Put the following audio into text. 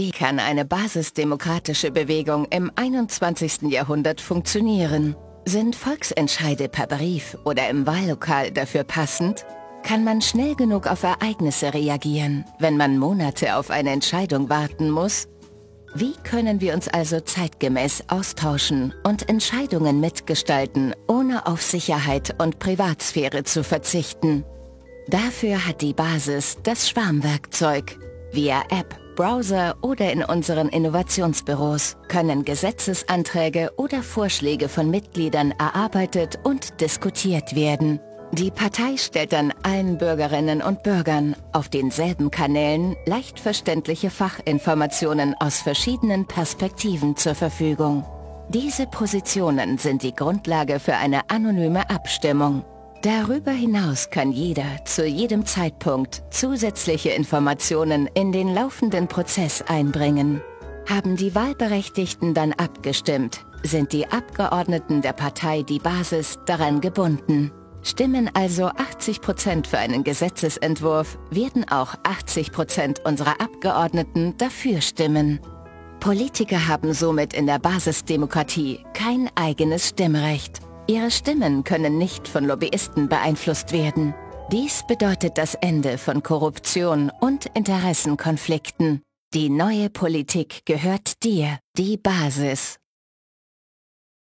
Wie kann eine basisdemokratische Bewegung im 21. Jahrhundert funktionieren? Sind Volksentscheide per Brief oder im Wahllokal dafür passend? Kann man schnell genug auf Ereignisse reagieren, wenn man Monate auf eine Entscheidung warten muss? Wie können wir uns also zeitgemäß austauschen und Entscheidungen mitgestalten, ohne auf Sicherheit und Privatsphäre zu verzichten? Dafür hat die Basis das Schwarmwerkzeug. Via App, Browser oder in unseren Innovationsbüros können Gesetzesanträge oder Vorschläge von Mitgliedern erarbeitet und diskutiert werden. Die Partei stellt dann allen Bürgerinnen und Bürgern auf denselben Kanälen leicht verständliche Fachinformationen aus verschiedenen Perspektiven zur Verfügung. Diese Positionen sind die Grundlage für eine anonyme Abstimmung. Darüber hinaus kann jeder zu jedem Zeitpunkt zusätzliche Informationen in den laufenden Prozess einbringen. Haben die Wahlberechtigten dann abgestimmt, sind die Abgeordneten der Partei die Basis daran gebunden. Stimmen also 80 Prozent für einen Gesetzesentwurf, werden auch 80 Prozent unserer Abgeordneten dafür stimmen. Politiker haben somit in der Basisdemokratie kein eigenes Stimmrecht. Ihre Stimmen können nicht von Lobbyisten beeinflusst werden. Dies bedeutet das Ende von Korruption und Interessenkonflikten. Die neue Politik gehört dir, die Basis.